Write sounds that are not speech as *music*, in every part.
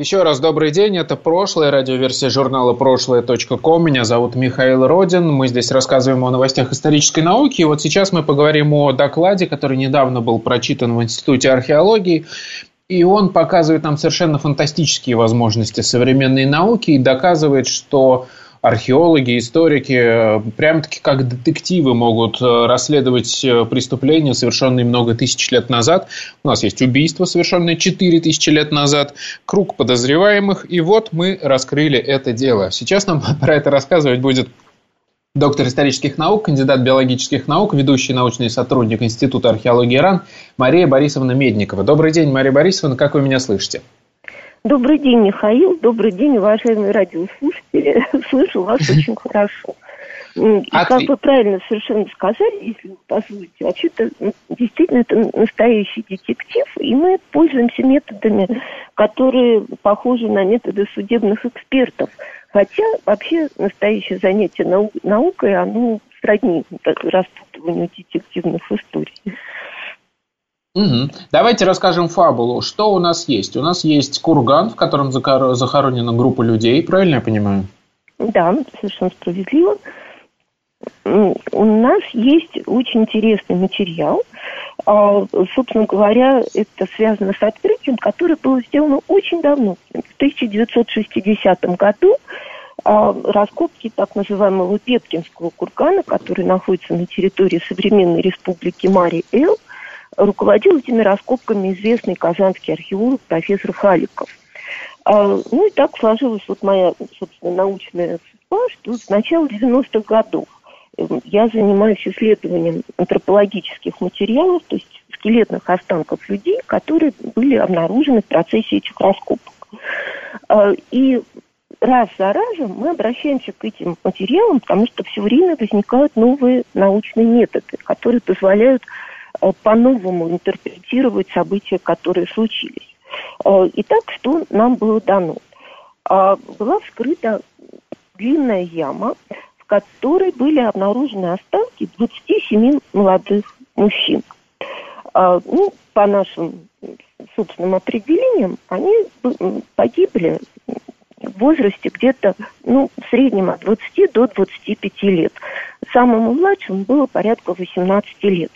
еще раз добрый день, это прошлое, радиоверсия журнала прошлое.ком. Меня зовут Михаил Родин. Мы здесь рассказываем о новостях исторической науки. И вот сейчас мы поговорим о докладе, который недавно был прочитан в Институте археологии. И он показывает нам совершенно фантастические возможности современной науки и доказывает, что археологи, историки э, прям-таки как детективы могут э, расследовать э, преступления, совершенные много тысяч лет назад. У нас есть убийство, совершенное 4 тысячи лет назад, круг подозреваемых, и вот мы раскрыли это дело. Сейчас нам *laughs* про это рассказывать будет доктор исторических наук, кандидат биологических наук, ведущий научный сотрудник Института археологии РАН Мария Борисовна Медникова. Добрый день, Мария Борисовна, как вы меня слышите? Добрый день, Михаил. Добрый день, уважаемые радиослушатели. *laughs* Слышу вас очень хорошо. И как вы правильно совершенно сказали, если вы позволите, вообще-то действительно это настоящий детектив, и мы пользуемся методами, которые похожи на методы судебных экспертов. Хотя вообще настоящее занятие нау- наукой, оно сродни распутыванию детективных историй. Угу. Давайте расскажем фабулу. Что у нас есть? У нас есть курган, в котором захоронена группа людей, правильно я понимаю? Да, совершенно справедливо. У нас есть очень интересный материал. А, собственно говоря, это связано с открытием, которое было сделано очень давно. В 1960 году а, раскопки так называемого Петкинского кургана, который находится на территории современной республики Мари-Эл – руководил этими раскопками известный казанский археолог профессор Халиков. А, ну и так сложилась вот моя, собственно, научная судьба, что с начала 90-х годов эм, я занимаюсь исследованием антропологических материалов, то есть скелетных останков людей, которые были обнаружены в процессе этих раскопок. А, и раз за разом мы обращаемся к этим материалам, потому что все время возникают новые научные методы, которые позволяют по-новому интерпретировать события, которые случились. Э, итак, что нам было дано? А, была вскрыта длинная яма, в которой были обнаружены останки 27 молодых мужчин. Ну, по нашим собственным определениям, они погибли в возрасте где-то, ну, в среднем от 20 до 25 лет. Самому младшему было порядка 18 лет.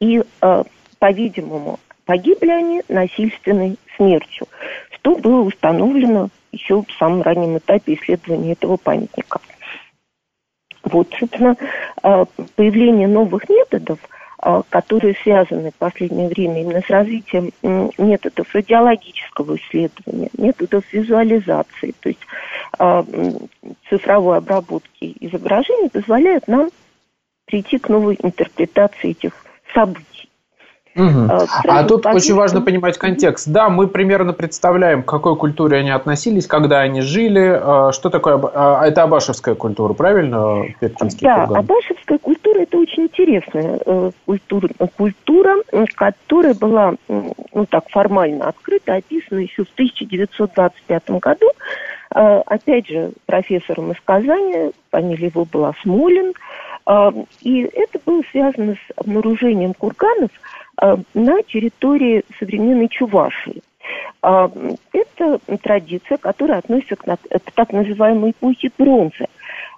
И, э, по-видимому, погибли они насильственной смертью, что было установлено еще в самом раннем этапе исследования этого памятника. Вот, собственно, э, появление новых методов, э, которые связаны в последнее время именно с развитием методов радиологического исследования, методов визуализации, то есть цифровой обработки изображений, позволяют нам прийти к новой интерпретации этих событий. Угу. А, тут очень важно понимать контекст. Да, мы примерно представляем, к какой культуре они относились, когда они жили. А, что такое а, это абашевская культура, правильно? Петринский да, курган? абашевская культура это очень интересная э, культура, культура, которая была, ну так формально открыта, описана еще в 1925 году. Опять же, профессором из Казани, фамилия его была Смолин. И это было связано с обнаружением курганов на территории современной Чувашии. Это традиция, которая относится к, так называемой эпохе бронзы.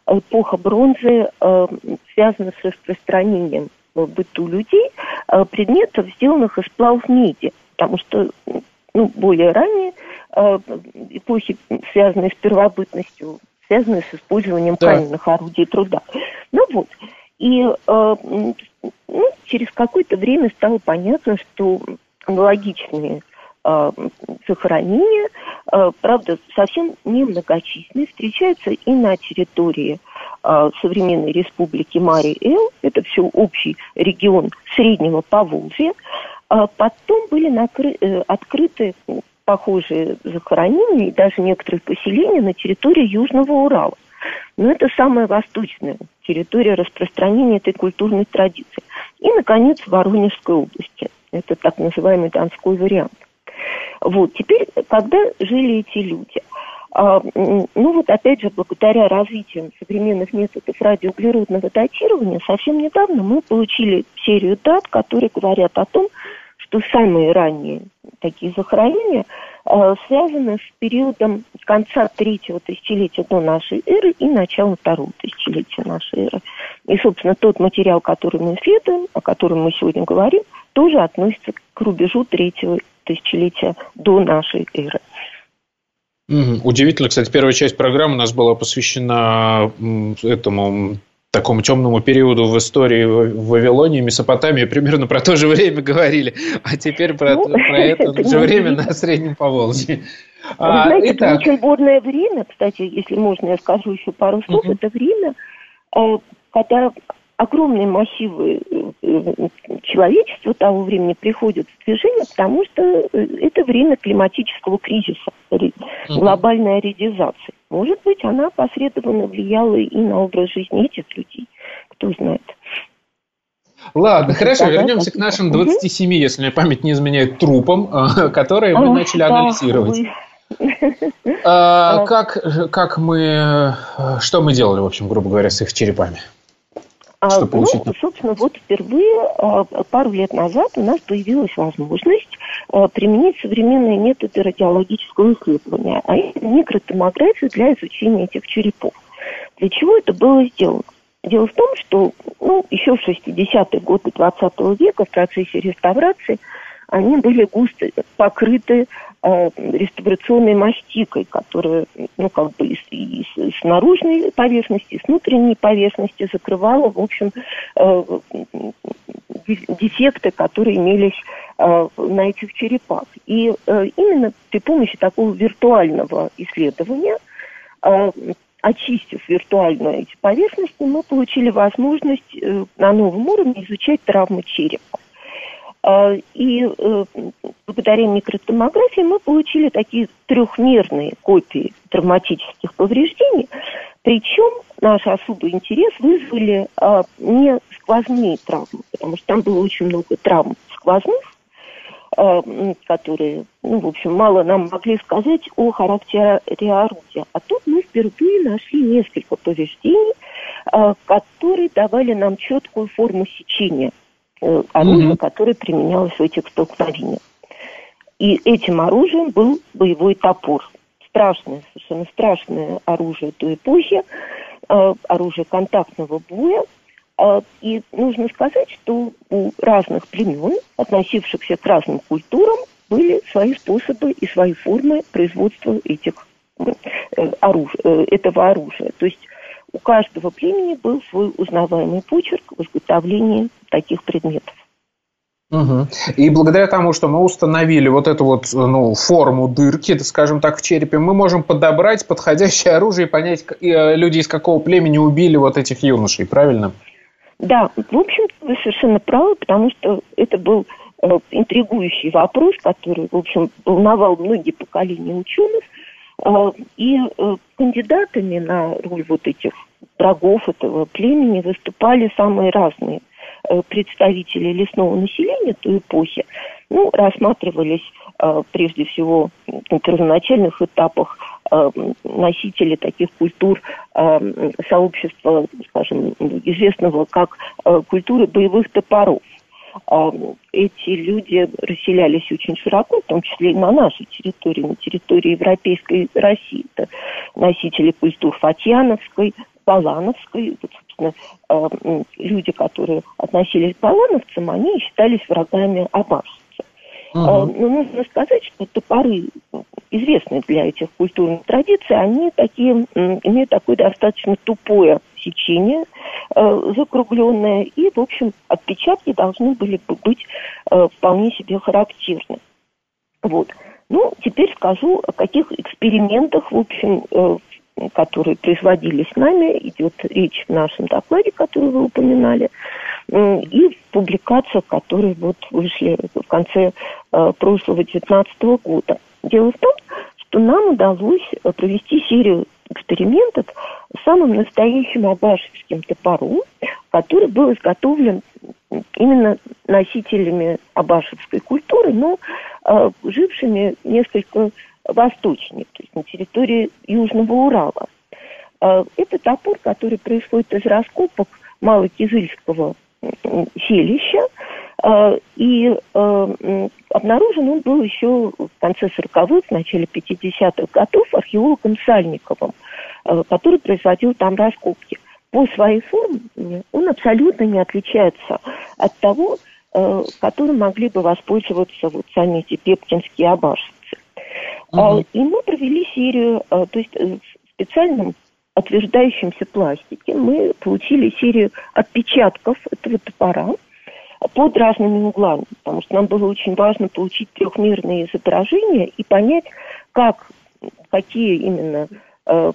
Эпоха бронзы связана с распространением быту людей предметов, сделанных из сплавов меди, потому что ну, более ранее эпохи, связанные с первобытностью, связанные с использованием да. каменных орудий труда. Ну вот. И э, ну, через какое-то время стало понятно, что аналогичные э, захоронения, э, правда, совсем немногочисленные, встречаются и на территории э, современной республики Марий-Эл, это все общий регион Среднего Поволжья, а потом были накры... Э, открыты похожие захоронения и даже некоторые поселения на территории Южного Урала. Но это самая восточная территория распространения этой культурной традиции. И, наконец, в Воронежской области. Это так называемый донской вариант. Вот, теперь, когда жили эти люди? А, ну вот опять же, благодаря развитию современных методов радиоуглеродного датирования, совсем недавно мы получили серию дат, которые говорят о том, что самые ранние такие захоронения э, связаны с периодом конца третьего тысячелетия до нашей эры и начала второго тысячелетия нашей эры. И, собственно, тот материал, который мы исследуем, о котором мы сегодня говорим, тоже относится к рубежу третьего тысячелетия до нашей эры. Удивительно, кстати, первая часть программы у нас была посвящена этому такому темному периоду в истории в Вавилонии, Месопотамии, примерно про то же время говорили, а теперь про, ну, про *laughs* это, это же время на Среднем Поволжье. А, знаете, итак... это очень бурное время, кстати, если можно, я скажу еще пару слов, угу. это время, э, когда огромные массивы э, э, человечества того времени приходят в движение, потому что э, это время климатического кризиса, глобальной аридизации. Может быть, она посредованно влияла и на образ жизни этих людей, кто знает. Ладно, хорошо, да, вернемся да, к нашим 27, угу. если мне память не изменяет, трупам, которые мы начали да, анализировать. А, *laughs* как, как мы, что мы делали, в общем, грубо говоря, с их черепами? А, Что ну, собственно, вот впервые а, пару лет назад у нас появилась возможность а, применить современные методы радиологического исследования, а это микротомографию для изучения этих черепов. Для чего это было сделано? Дело в том, что ну, еще в 60-е годы 20 века в процессе реставрации они были густо покрыты э, реставрационной мастикой, которая, ну, как бы и, и, с наружной поверхности, с внутренней поверхности закрывала, в общем, э, дефекты, которые имелись э, на этих черепах. И э, именно при помощи такого виртуального исследования э, очистив виртуально эти поверхности, мы получили возможность э, на новом уровне изучать травмы черепа. И э, благодаря микротомографии мы получили такие трехмерные копии травматических повреждений. Причем наш особый интерес вызвали не сквозные травмы, потому что там было очень много травм сквозных, которые, ну, в общем, мало нам могли сказать о характере орудия. А тут мы впервые нашли несколько повреждений, которые давали нам четкую форму сечения Э, оружие, mm-hmm. которое применялось в этих столкновениях. И этим оружием был боевой топор. Страшное, совершенно страшное оружие той эпохи, э, оружие контактного боя. Э, и нужно сказать, что у разных племен, относившихся к разным культурам, были свои способы и свои формы производства этих оруж... этого оружия. То есть у каждого племени был свой узнаваемый почерк в изготовлении таких предметов. Угу. И благодаря тому, что мы установили вот эту вот ну, форму дырки, скажем так, в черепе, мы можем подобрать подходящее оружие и понять, э, люди из какого племени убили вот этих юношей, правильно? Да, в общем, вы совершенно правы, потому что это был э, интригующий вопрос, который, в общем, волновал многие поколения ученых. Э, и э, кандидатами на роль вот этих врагов этого племени выступали самые разные Э, представители лесного населения той эпохи, ну, рассматривались э, прежде всего на первоначальных этапах э, носители таких культур сообщества, скажем, известного как культуры боевых топоров. Эти люди расселялись очень широко, в том числе и на нашей территории, на территории Европейской России. Это носители культур Фатьяновской, Балановской, вот, собственно, э, люди, которые относились к балановцам, они считались врагами аббасовцев. Угу. Но нужно сказать, что топоры, известные для этих культурных традиций, они такие, имеют такое достаточно тупое сечение, э, закругленное, и, в общем, отпечатки должны были бы быть э, вполне себе характерны. Вот. Ну, теперь скажу, о каких экспериментах, в общем, э, которые производились нами, идет речь в нашем докладе, который вы упоминали, и в публикациях, которые вот вышли в конце э, прошлого 2019 года. Дело в том, что нам удалось провести серию экспериментов с самым настоящим абашевским топором, который был изготовлен именно носителями абашевской культуры, но э, жившими несколько восточнее, то есть на территории Южного Урала. Э, это топор, который происходит из раскопок Малокизыльского селища, э, и э, обнаружен он был еще в конце 40-х, в начале 50-х годов археологом Сальниковым, э, который производил там раскопки. По своей форме он абсолютно не отличается от того, которым могли бы воспользоваться вот сами эти пепкинские абашцы. Угу. И мы провели серию, то есть в специальном утверждающемся пластике мы получили серию отпечатков этого топора под разными углами, потому что нам было очень важно получить трехмерные изображения и понять, как, какие именно э,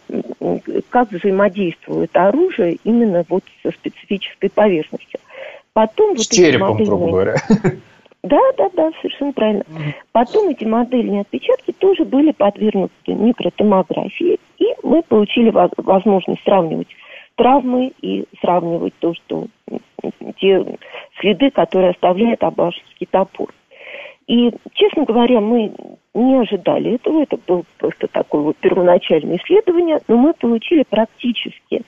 как взаимодействует оружие именно вот со специфической поверхностью. Потом С вот черепом, модельные... грубо говоря. *laughs* Да, да, да, совершенно правильно. Потом эти модельные отпечатки тоже были подвергнуты микротомографии, и мы получили возможность сравнивать травмы и сравнивать то, что те следы, которые оставляет абашевский топор. И, честно говоря, мы не ожидали этого, это было просто такое вот первоначальное исследование, но мы получили практически,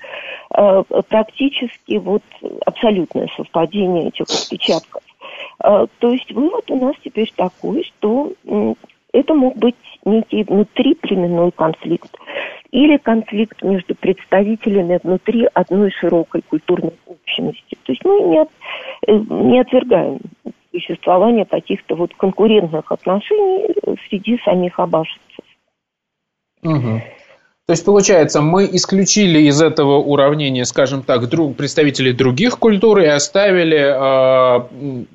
э, практически вот абсолютное совпадение этих отпечатков. А, то есть вывод у нас теперь такой, что это мог быть некий внутриплеменной конфликт или конфликт между представителями внутри одной широкой культурной общности. То есть мы не, от, э, не отвергаем существование каких-то вот конкурентных отношений среди самих абашевцев. Угу. То есть, получается, мы исключили из этого уравнения, скажем так, друг, представителей других культур и оставили э,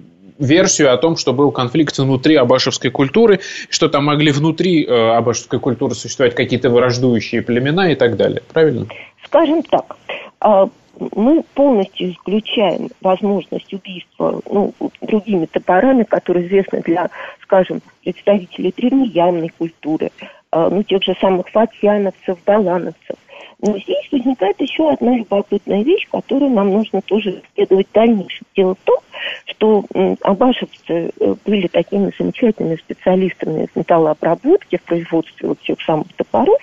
версию о том, что был конфликт внутри абашевской культуры, что там могли внутри э, абашевской культуры существовать какие-то враждующие племена и так далее. Правильно? Скажем так, а, мы полностью исключаем возможность убийства ну, другими топорами, которые известны для, скажем, представителей древнеямной культуры, а, ну, тех же самых фатьяновцев, балановцев. Но здесь возникает еще одна любопытная вещь, которую нам нужно тоже исследовать в дальнейшем. Дело в том, что абашевцы э, были такими замечательными специалистами в металлообработке, в производстве вот тех самых топоров,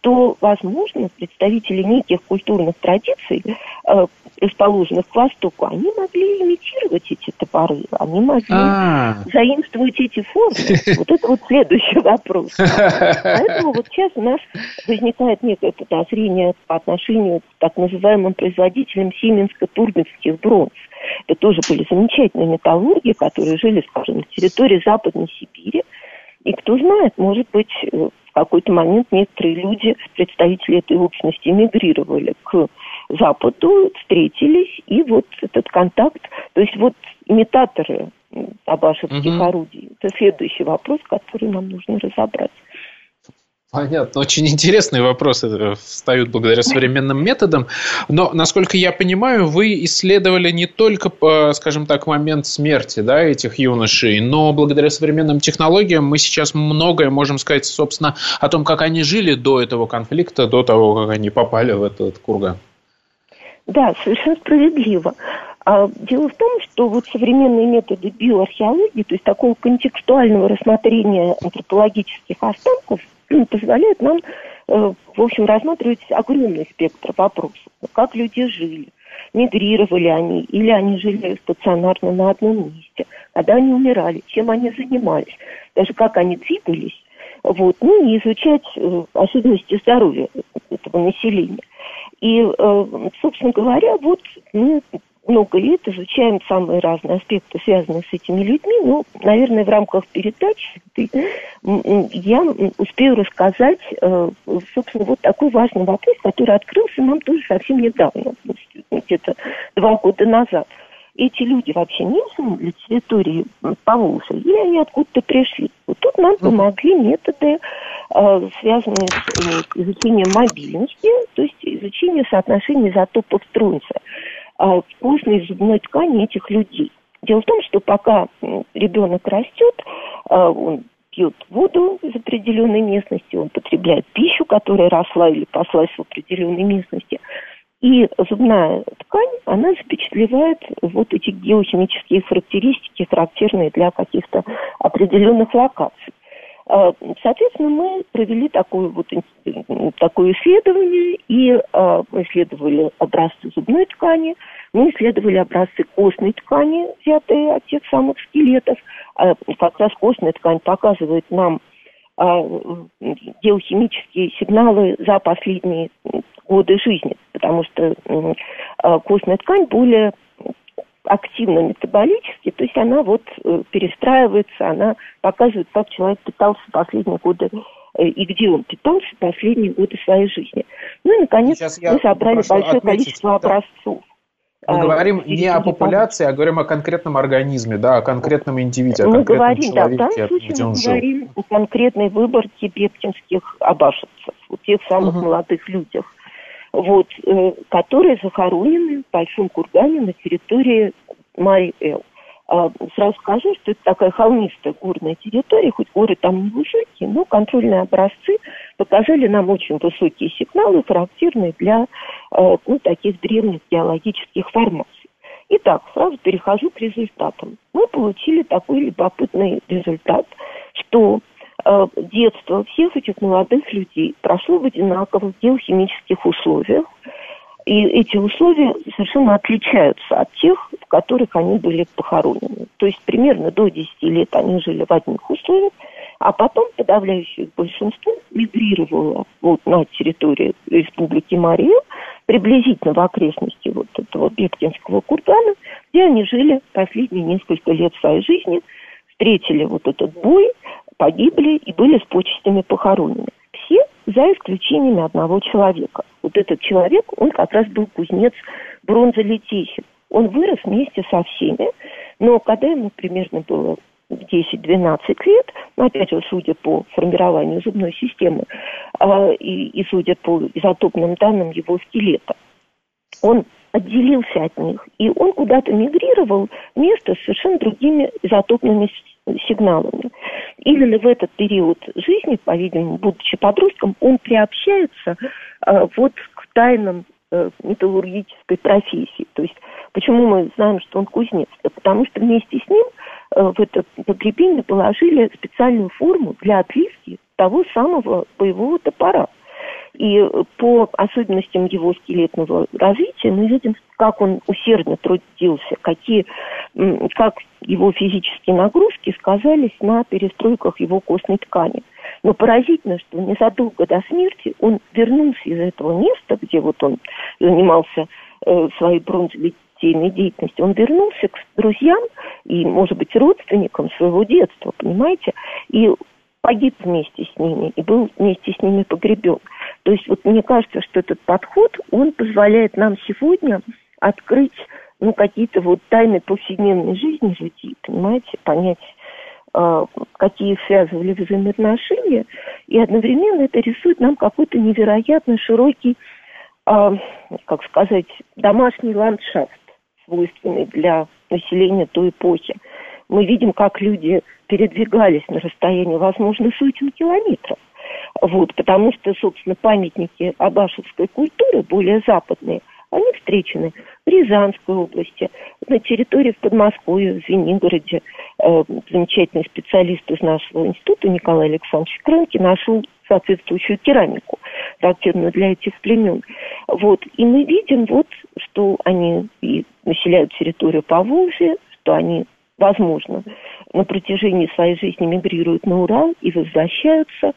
что, возможно, представители неких культурных традиций, э, расположенных к востоку, они могли имитировать эти топоры, они могли А-а-а. заимствовать эти формы. *laughs* Вот это вот следующий вопрос. Поэтому вот сейчас у нас возникает некое подозрение по отношению к так называемым производителям сименско-турбинских бронз. Это тоже были замечательные металлурги, которые жили, скажем, на территории Западной Сибири. И кто знает, может быть, э, какой-то момент некоторые люди, представители этой общности, мигрировали к Западу, встретились, и вот этот контакт, то есть вот имитаторы абашевских угу. орудий, это следующий вопрос, который нам нужно разобрать. Понятно. Очень интересные вопросы э, встают благодаря современным методам. Но, насколько я понимаю, вы исследовали не только, э, скажем так, момент смерти да, этих юношей, но благодаря современным технологиям мы сейчас многое можем сказать, собственно, о том, как они жили до этого конфликта, до того, как они попали в этот курган. Да, совершенно справедливо. А дело в том, что вот современные методы биоархеологии, то есть такого контекстуального рассмотрения антропологических останков, *clears throat* позволяют нам, э, в общем, рассматривать огромный спектр вопросов. Как люди жили, мигрировали они, или они жили стационарно на одном месте, когда они умирали, чем они занимались, даже как они двигались, вот, ну и изучать э, особенности здоровья этого населения. И, э, собственно говоря, вот мы много лет изучаем самые разные аспекты, связанные с этими людьми. Ну, наверное, в рамках передачи я успею рассказать, э, собственно, вот такой важный вопрос, который открылся нам тоже совсем недавно, где-то два года назад. Эти люди вообще не для территории Поволжья, или они откуда-то пришли? Вот тут нам помогли методы, э, связанные с э, изучением мобильности, то есть изучение соотношения изотопов струнца в костной зубной ткани этих людей. Дело в том, что пока ребенок растет, а, он пьет воду из определенной местности, он потребляет пищу которая росла или паслась в определенной местности. И зубная ткань, она запечатлевает вот эти геохимические характеристики, характерные для каких-то определенных локаций. А, соответственно, мы провели такое, вот, такое исследование и а, исследовали образцы зубной ткани, мы исследовали образцы костной ткани, взятые от тех самых скелетов. А, как раз костная ткань показывает нам геохимические сигналы за последние годы жизни, потому что костная ткань более активно метаболически, то есть она вот э, перестраивается, она показывает, как человек питался последние годы э, и где он питался последние годы своей жизни. Ну и, наконец, мы собрали большое отметить, количество образцов. Мы а, говорим не о популяции, а говорим о конкретном организме, да, о конкретном индивиде, о мы говорим, человеке, да, в данном случае где он мы жил. говорим о конкретной выборке бептинских абашевцев, о тех самых угу. молодых людях, вот, э, которые захоронены в Большом Кургане на территории Марий-Эл. А, сразу скажу, что это такая холмистая горная территория, хоть горы там не высокие, но контрольные образцы показали нам очень высокие сигналы, характерные для э, ну, таких древних геологических формаций. Итак, сразу перехожу к результатам. Мы получили такой любопытный результат, что детство всех этих молодых людей прошло в одинаковых геохимических условиях. И эти условия совершенно отличаются от тех, в которых они были похоронены. То есть примерно до 10 лет они жили в одних условиях, а потом подавляющее большинство мигрировало вот на территории Республики Мария, приблизительно в окрестности вот этого Беткинского кургана, где они жили последние несколько лет своей жизни, встретили вот этот бой, погибли и были с почестями похоронены. Все за исключением одного человека. Вот этот человек, он как раз был кузнец бронзолитейщик. Он вырос вместе со всеми, но когда ему примерно было 10-12 лет, опять же, судя по формированию зубной системы э, и, и судя по изотопным данным его скелета, он отделился от них, и он куда-то мигрировал вместо с совершенно другими изотопными сигналами. Именно в этот период жизни, по-видимому, будучи подростком, он приобщается э, вот к тайнам э, металлургической профессии. То есть почему мы знаем, что он кузнец? Да потому что вместе с ним э, в это погребение положили специальную форму для отливки того самого боевого топора. И по особенностям его скелетного развития мы видим, как он усердно трудился, какие, как его физические нагрузки сказались на перестройках его костной ткани. Но поразительно, что незадолго до смерти он вернулся из этого места, где вот он занимался э, своей бронзолитейной деятельностью, он вернулся к друзьям и, может быть, родственникам своего детства, понимаете, и погиб вместе с ними и был вместе с ними погребен. То есть вот мне кажется, что этот подход, он позволяет нам сегодня открыть ну, какие-то вот тайны повседневной жизни людей, понимаете, понять, э, какие связывали взаимоотношения, и одновременно это рисует нам какой-то невероятно широкий, э, как сказать, домашний ландшафт, свойственный для населения той эпохи. Мы видим, как люди передвигались на расстоянии, возможно, сотен километров. Вот, потому что, собственно, памятники абашевской культуры, более западные, они встречены в Рязанской области, на территории в Подмосковье, в Звенигороде. Э, замечательный специалист из нашего института Николай Александрович Крынки нашел соответствующую керамику, характерную для этих племен. Вот. И мы видим, вот, что они и населяют территорию Поволжья, что они возможно, на протяжении своей жизни мигрируют на Урал и возвращаются.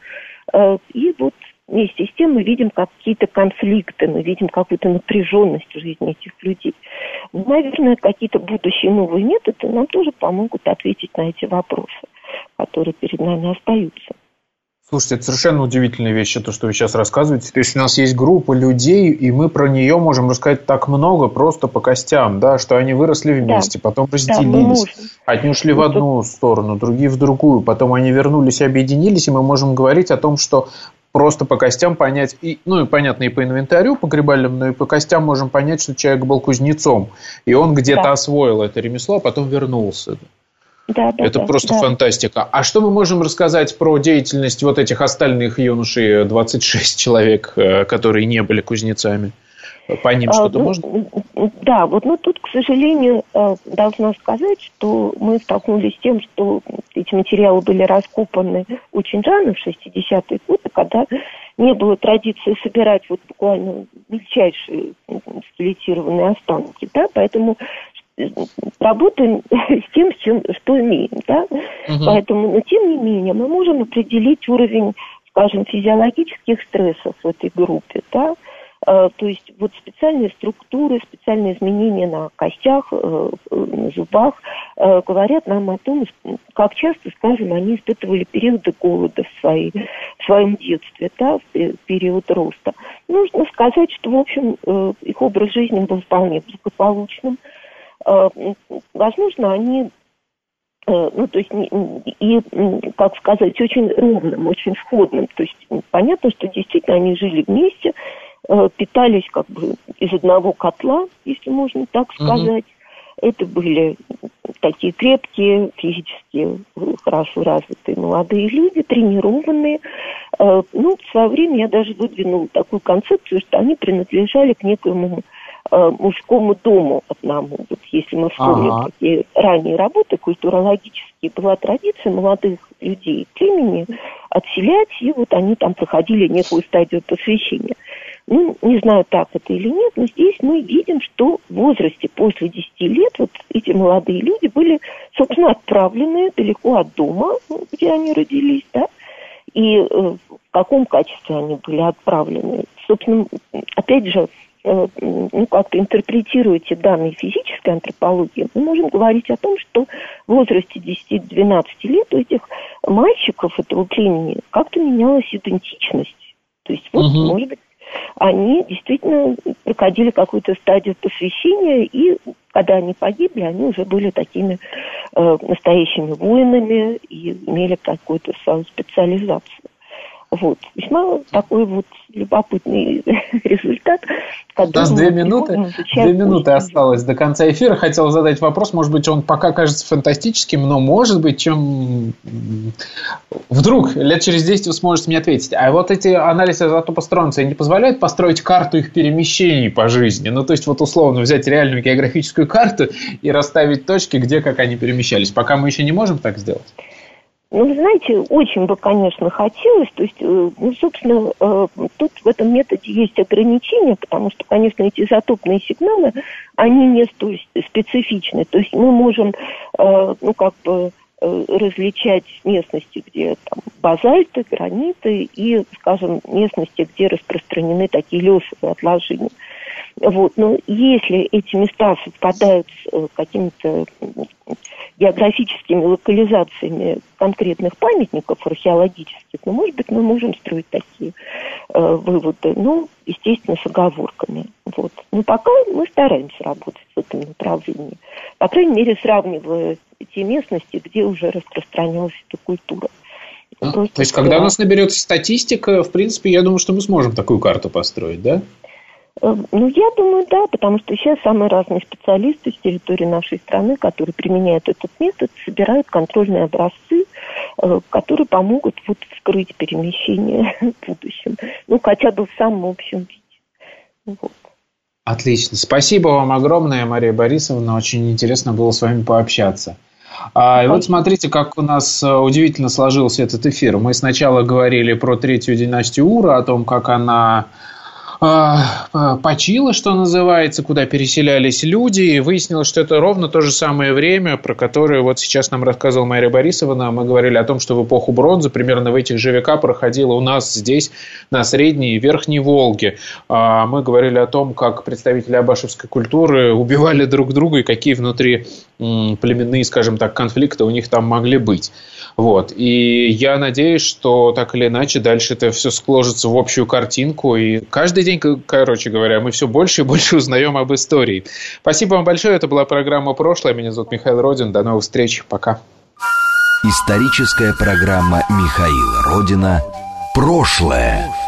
Э, и вот вместе с тем мы видим какие-то конфликты, мы видим какую-то напряженность в жизни этих людей. Наверное, какие-то будущие новые методы нам тоже помогут ответить на эти вопросы, которые перед нами остаются. Слушайте, это совершенно удивительные вещи, то, что вы сейчас рассказываете. То есть у нас есть группа людей, и мы про нее можем рассказать так много просто по костям, да, что они выросли вместе, да. потом разделились. Да, Одни ушли в одну сторону, другие в другую, потом они вернулись и объединились, и мы можем говорить о том, что просто по костям понять, и, ну и понятно, и по инвентарю погребальному, но и по костям можем понять, что человек был кузнецом, и он где-то да. освоил это ремесло, а потом вернулся. Да, да, Это да, просто да. фантастика. А что мы можем рассказать про деятельность вот этих остальных юношей, 26 человек, э, которые не были кузнецами? По ним а, что-то ну, можно? Да, вот ну, тут, к сожалению, э, должна сказать, что мы столкнулись с тем, что эти материалы были раскопаны очень рано, в 60-е годы, когда не было традиции собирать вот буквально мельчайшие скелетированные останки, да, поэтому работаем *laughs* с тем, с чем, что имеем, да. Угу. Поэтому, но тем не менее, мы можем определить уровень, скажем, физиологических стрессов в этой группе, да. А, то есть вот специальные структуры, специальные изменения на костях, э, на зубах э, говорят нам о том, как часто, скажем, они испытывали периоды голода в, своей, в своем детстве, да, в период роста. Нужно сказать, что, в общем, э, их образ жизни был вполне благополучным. Э, возможно, они э, ну, то есть, и, как сказать, очень ровным, очень сходным. То есть, понятно, что действительно они жили вместе, э, питались как бы из одного котла, если можно так сказать. Угу. Это были такие крепкие, физически хорошо развитые молодые люди, тренированные. Ну, в свое время я даже выдвинула такую концепцию, что они принадлежали к некоему Э, мужскому дому одному. Вот если мы вспомним ага. такие ранние работы культурологические, была традиция молодых людей племени отселять, и вот они там проходили некую стадию посвящения. Ну, не знаю, так это или нет, но здесь мы видим, что в возрасте после 10 лет вот эти молодые люди были, собственно, отправлены далеко от дома, где они родились, да, и э, в каком качестве они были отправлены. Собственно, опять же, Э, ну, как-то интерпретируете данные физической антропологии, мы можем говорить о том, что в возрасте 10-12 лет у этих мальчиков этого племени как-то менялась идентичность. То есть, вот, угу. может быть, они действительно проходили какую-то стадию посвящения, и когда они погибли, они уже были такими э, настоящими воинами и имели какую-то свою специализацию. Вот. Весьма такой вот любопытный *laughs* результат. У нас две минуты, две минуты осталось до конца эфира. Хотел задать вопрос, может быть, он пока кажется фантастическим, но может быть, чем вдруг лет через 10 вы сможете мне ответить. А вот эти анализы изотопа стронция не позволяют построить карту их перемещений по жизни? Ну, то есть, вот условно взять реальную географическую карту и расставить точки, где как они перемещались. Пока мы еще не можем так сделать. Ну, вы знаете, очень бы, конечно, хотелось. То есть, э, ну, собственно, э, тут в этом методе есть ограничения, потому что, конечно, эти изотопные сигналы, они не столь специфичны. То есть мы можем, э, ну, как бы различать местности, где там базальты, граниты и, скажем, местности, где распространены такие лесовые отложения. Вот. Но если эти места совпадают с какими-то географическими локализациями конкретных памятников археологических, ну, может быть, мы можем строить такие э, выводы, ну, естественно, с оговорками. Вот. Но пока мы стараемся работать в этом направлении. По крайней мере, сравнивая те местности, где уже распространялась эта культура. А, то есть, когда у нас наберется статистика, в принципе, я думаю, что мы сможем такую карту построить, да? Э, ну, я думаю, да, потому что сейчас самые разные специалисты с территории нашей страны, которые применяют этот метод, собирают контрольные образцы, э, которые помогут вот вскрыть перемещение *laughs* в будущем. Ну, хотя бы в самом общем виде. Вот. Отлично. Спасибо вам огромное, Мария Борисовна. Очень интересно было с вами пообщаться. А, и вот смотрите, как у нас э, удивительно сложился этот эфир. Мы сначала говорили про третью династию Ура, о том, как она а, почила, что называется, куда переселялись люди, и выяснилось, что это ровно то же самое время, про которое вот сейчас нам рассказывала Мария Борисовна. Мы говорили о том, что в эпоху бронзы примерно в этих же века проходило у нас здесь, на Средней и Верхней Волге. А, мы говорили о том, как представители абашевской культуры убивали друг друга и какие внутри племенные, скажем так, конфликты у них там могли быть. Вот. И я надеюсь, что так или иначе дальше это все сложится в общую картинку. И каждый день, короче говоря, мы все больше и больше узнаем об истории. Спасибо вам большое. Это была программа «Прошлое». Меня зовут Михаил Родин. До новых встреч. Пока. Историческая программа Михаила Родина «Прошлое».